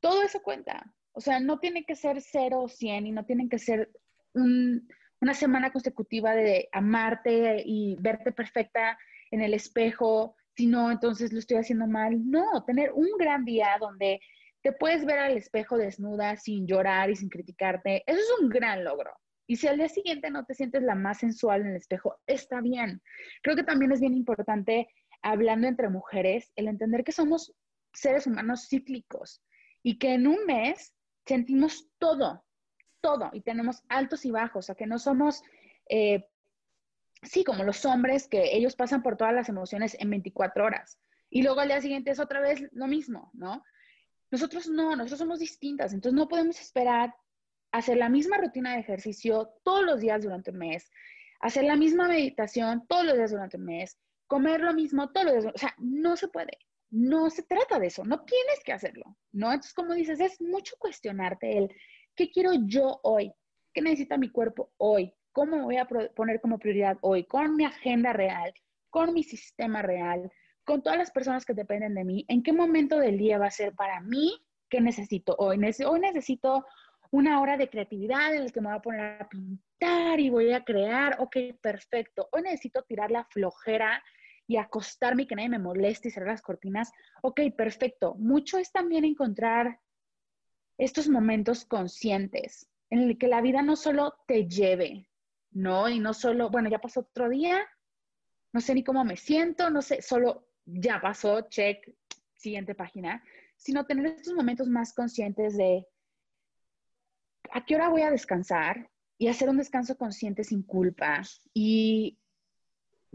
[SPEAKER 3] todo eso cuenta. O sea, no tiene que ser cero o cien y no tienen que ser una semana consecutiva de amarte y verte perfecta en el espejo, si no, entonces lo estoy haciendo mal. No, tener un gran día donde te puedes ver al espejo desnuda sin llorar y sin criticarte, eso es un gran logro. Y si al día siguiente no te sientes la más sensual en el espejo, está bien. Creo que también es bien importante, hablando entre mujeres, el entender que somos seres humanos cíclicos y que en un mes sentimos todo, todo, y tenemos altos y bajos, o sea, que no somos, eh, sí, como los hombres, que ellos pasan por todas las emociones en 24 horas, y luego al día siguiente es otra vez lo mismo, ¿no? Nosotros no, nosotros somos distintas, entonces no podemos esperar hacer la misma rutina de ejercicio todos los días durante un mes, hacer la misma meditación todos los días durante un mes, comer lo mismo todos los días, o sea, no se puede. no se trata de eso, no tienes que hacerlo, ¿no? Entonces, como dices, es mucho cuestionarte el, ¿qué quiero yo hoy? ¿Qué necesita mi cuerpo hoy? ¿Cómo me voy a poner como prioridad hoy? Con mi agenda real, con mi sistema real, con todas las personas que dependen de mí, ¿en qué momento del día va a ser para mí? ¿Qué necesito hoy? Hoy necesito una hora de creatividad en la que me voy a poner a pintar y voy a crear. Ok, perfecto. Hoy necesito tirar la flojera y acostarme y que nadie me moleste y cerrar las cortinas. Ok, perfecto. Mucho es también encontrar estos momentos conscientes en el que la vida no solo te lleve, ¿no? Y no solo, bueno, ya pasó otro día, no sé ni cómo me siento, no sé, solo ya pasó, check, siguiente página, sino tener estos momentos más conscientes de a qué hora voy a descansar y hacer un descanso consciente sin culpa y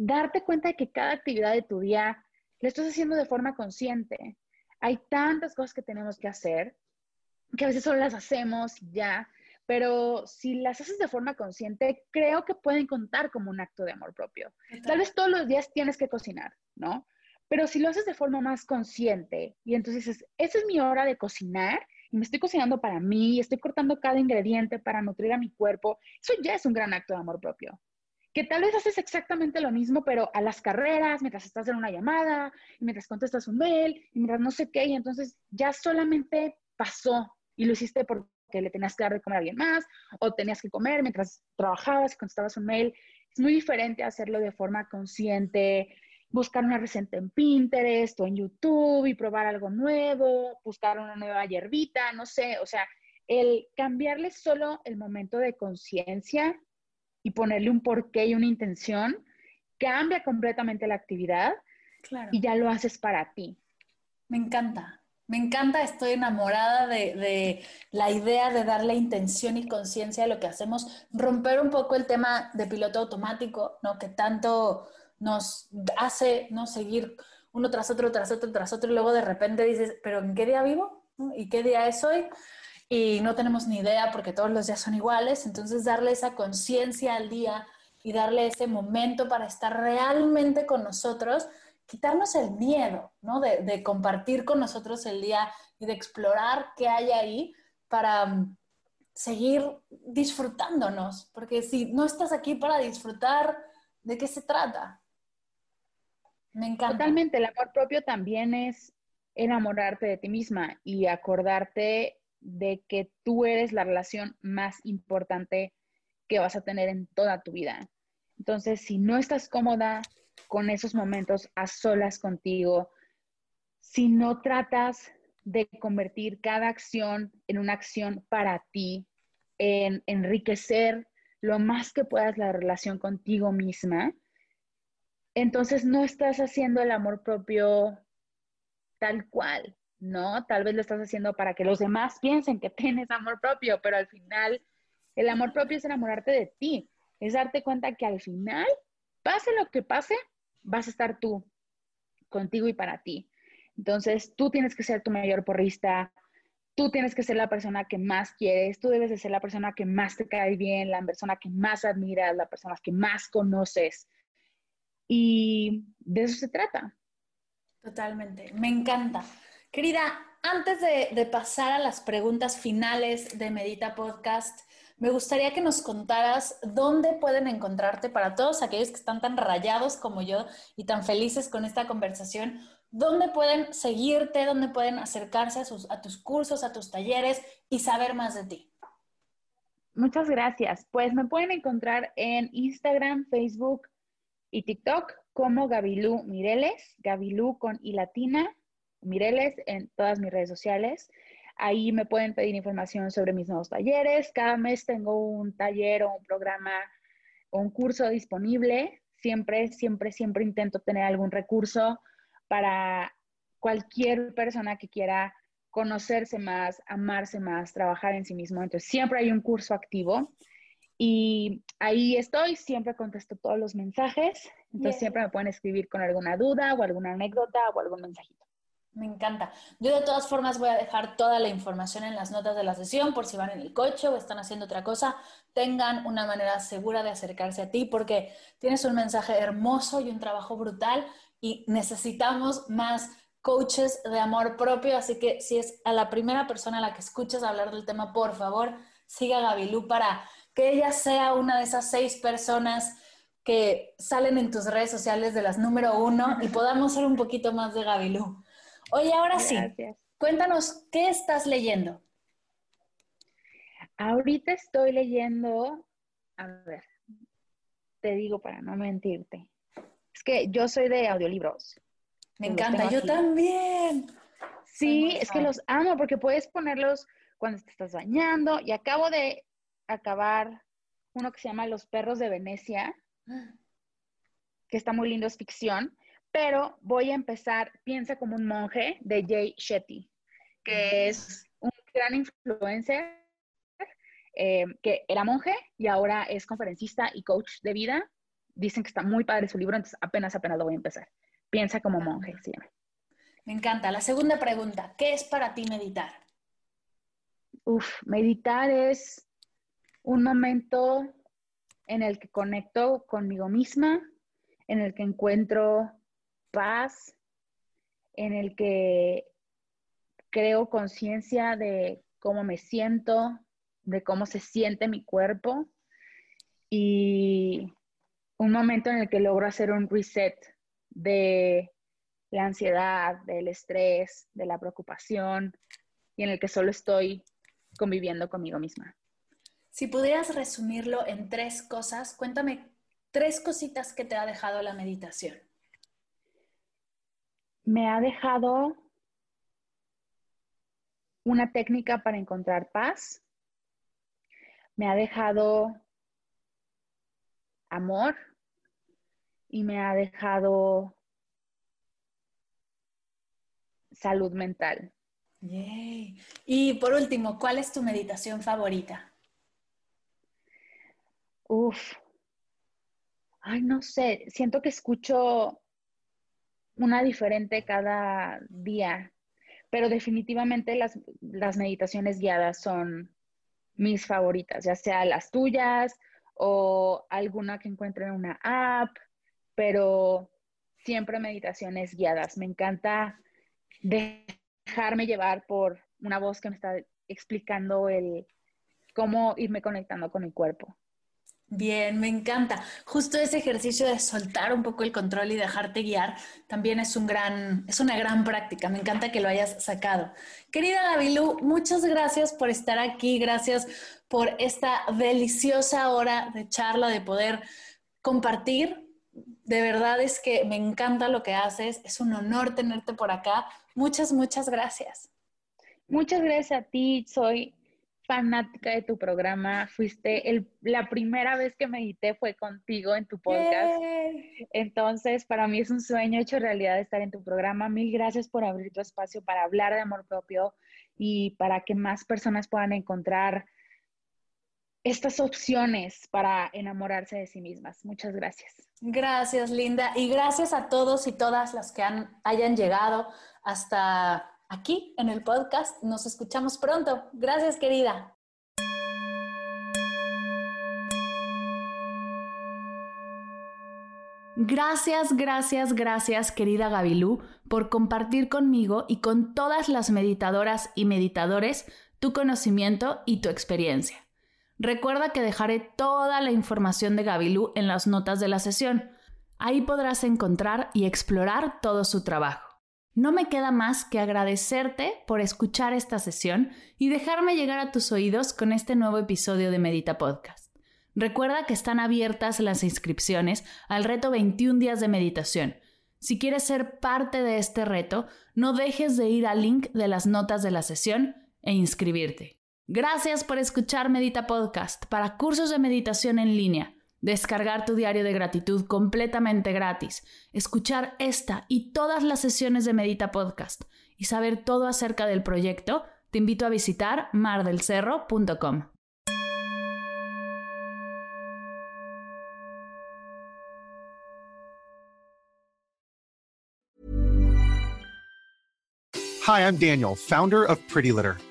[SPEAKER 3] darte cuenta de que cada actividad de tu día lo estás haciendo de forma consciente. Hay tantas cosas que tenemos que hacer que a veces solo las hacemos ya, pero si las haces de forma consciente, creo que pueden contar como un acto de amor propio. Tal vez todos los días tienes que cocinar, ¿no? Pero si lo haces de forma más consciente y entonces es, esa es mi hora de cocinar y me estoy cocinando para mí, estoy cortando cada ingrediente para nutrir a mi cuerpo, eso ya es un gran acto de amor propio que tal vez haces exactamente lo mismo, pero a las carreras, mientras estás en una llamada, mientras contestas un mail, y mientras no sé qué, y entonces ya solamente pasó y lo hiciste porque le tenías que dar de comer a alguien más, o tenías que comer mientras trabajabas y contestabas un mail. Es muy diferente hacerlo de forma consciente, buscar una receta en Pinterest o en YouTube y probar algo nuevo, buscar una nueva hierbita, no sé, o sea, el cambiarle solo el momento de conciencia y ponerle un porqué y una intención, cambia completamente la actividad y ya lo haces para ti.
[SPEAKER 4] Me encanta, me encanta, estoy enamorada de, de, la idea de darle intención y conciencia a lo que hacemos, romper un poco el tema de piloto automático, ¿no? Que tanto nos hace no seguir uno tras otro, tras otro, tras otro, y luego de repente dices, pero ¿en qué día vivo? ¿Y qué día es hoy? Y no tenemos ni idea porque todos los días son iguales, entonces darle esa conciencia al día y darle ese momento para estar realmente con nosotros, quitarnos el miedo, ¿no? De, compartir con nosotros el día y de explorar qué hay ahí para mm, seguir disfrutándonos, porque si no estás aquí para disfrutar, ¿de qué se trata?
[SPEAKER 3] Me encanta. Totalmente, el amor propio también es enamorarte de ti misma y acordarte de que tú eres la relación más importante que vas a tener en toda tu vida. Entonces, si no estás cómoda con esos momentos a solas contigo, si no tratas de convertir cada acción en una acción para ti, en enriquecer lo más que puedas la relación contigo misma, entonces no estás haciendo el amor propio tal cual. ¿No? Tal vez lo estás haciendo para que los demás piensen que *laughs* tienes amor propio, pero al final el amor propio es enamorarte de ti, es darte cuenta que al final, pase lo que pase, vas a estar tú, contigo y para ti. Entonces, tú tienes que ser tu mayor porrista, tú tienes que ser la persona que más quieres, tú debes de ser la persona que más te cae bien, la persona que más admiras, la persona que más conoces. Y de eso se trata.
[SPEAKER 4] Totalmente, me encanta. Querida, antes de, pasar a las preguntas finales de Medita Podcast, me gustaría que nos contaras dónde pueden encontrarte para todos aquellos que están tan rayados como yo y tan felices con esta conversación. ¿Dónde pueden seguirte? ¿Dónde pueden acercarse a, tus cursos, a tus talleres y saber más de ti?
[SPEAKER 3] Muchas gracias. Pues me pueden encontrar en Instagram, Facebook y TikTok como Gabilú Mireles, Gabilú con I latina Mireles en todas mis redes sociales. Ahí me pueden pedir información sobre mis nuevos talleres. Cada mes tengo un taller o un programa o un curso disponible. Siempre, siempre, siempre intento tener algún recurso para cualquier persona que quiera conocerse más, amarse más, trabajar en sí mismo. Entonces, siempre hay un curso activo. Y ahí estoy, siempre contesto todos los mensajes. Entonces, siempre me pueden escribir con alguna duda o alguna anécdota o algún mensajito.
[SPEAKER 4] Me encanta. Yo de todas formas voy a dejar toda la información en las notas de la sesión por si van en el coche o están haciendo otra cosa, tengan una manera segura de acercarse a ti porque tienes un mensaje hermoso y un trabajo brutal y necesitamos más coaches de amor propio, así que si es a la primera persona a la que escuchas hablar del tema, por favor, siga a Gabilú para que ella sea una de esas seis personas que salen en tus redes sociales de las número uno y podamos ser un poquito más de Gabilú. Oye, ahora sí, cuéntanos, ¿qué estás leyendo?
[SPEAKER 3] Ahorita estoy leyendo, a ver, te digo para no mentirte, es que yo soy de audiolibros.
[SPEAKER 4] Me encanta, yo también.
[SPEAKER 3] Sí, es que los amo porque puedes ponerlos cuando te estás bañando y acabo de acabar uno que se llama Los perros de Venecia, que está muy lindo, es ficción, pero voy a empezar Piensa como un monje de Jay Shetty, que es un gran influencer, eh, que era monje y ahora es conferencista y coach de vida. Dicen que está muy padre su libro, entonces apenas, apenas lo voy a empezar. Piensa como monje, sí.
[SPEAKER 4] Me encanta. La segunda pregunta, ¿qué es para ti meditar?
[SPEAKER 3] Uf, meditar es un momento en el que conecto conmigo misma, en el que encuentro paz, en el que creo conciencia de cómo me siento, de cómo se siente mi cuerpo y un momento en el que logro hacer un reset de la ansiedad, del estrés, de la preocupación y en el que solo estoy conviviendo conmigo misma.
[SPEAKER 4] Si pudieras resumirlo en tres cosas, cuéntame tres cositas que te ha dejado la meditación.
[SPEAKER 3] Me ha dejado una técnica para encontrar paz. Me ha dejado amor y me ha dejado salud mental.
[SPEAKER 4] Y por último, ¿cuál es tu meditación favorita?
[SPEAKER 3] Uf. Ay, no sé, siento que escucho una diferente cada día, pero definitivamente las, las meditaciones guiadas son mis favoritas, ya sea las tuyas o alguna que encuentre en una app, pero siempre meditaciones guiadas. Me encanta dejarme llevar por una voz que me está explicando el cómo irme conectando con mi cuerpo.
[SPEAKER 4] Bien, me encanta. Justo ese ejercicio de soltar un poco el control y dejarte guiar también es, un gran, es una gran práctica. Me encanta que lo hayas sacado. Querida Gabilú, muchas gracias por estar aquí. Gracias por esta deliciosa hora de charla, de poder compartir. De verdad es que me encanta lo que haces. Es un honor tenerte por acá. Muchas, muchas gracias.
[SPEAKER 3] Muchas gracias a ti. Soy fanática de tu programa. Fuiste el, la primera vez que medité fue contigo en tu podcast. Entonces, para mí es un sueño hecho realidad estar en tu programa. Mil gracias por abrir tu espacio para hablar de amor propio y para que más personas puedan encontrar estas opciones para enamorarse de sí mismas. Muchas gracias.
[SPEAKER 4] Gracias, Linda. Y gracias a todos y todas las que han, hayan llegado hasta aquí en el podcast. Nos escuchamos pronto. Gracias, querida. Gracias, gracias, gracias, querida Gabilú, por compartir conmigo y con todas las meditadoras y meditadores tu conocimiento y tu experiencia. Recuerda que dejaré toda la información de Gabilú en las notas de la sesión. Ahí podrás encontrar y explorar todo su trabajo. No me queda más que agradecerte por escuchar esta sesión y dejarme llegar a tus oídos con este nuevo episodio de Medita Podcast. Recuerda que están abiertas las inscripciones al reto 21 días de meditación. Si quieres ser parte de este reto, no dejes de ir al link de las notas de la sesión e inscribirte. Gracias por escuchar Medita Podcast para cursos de meditación en línea descargar tu diario de gratitud completamente gratis, escuchar esta y todas las sesiones de Medita Podcast y saber todo acerca del proyecto, te invito a visitar mardelcerro.com.
[SPEAKER 6] Hi, I'm Daniel, founder of Pretty Litter.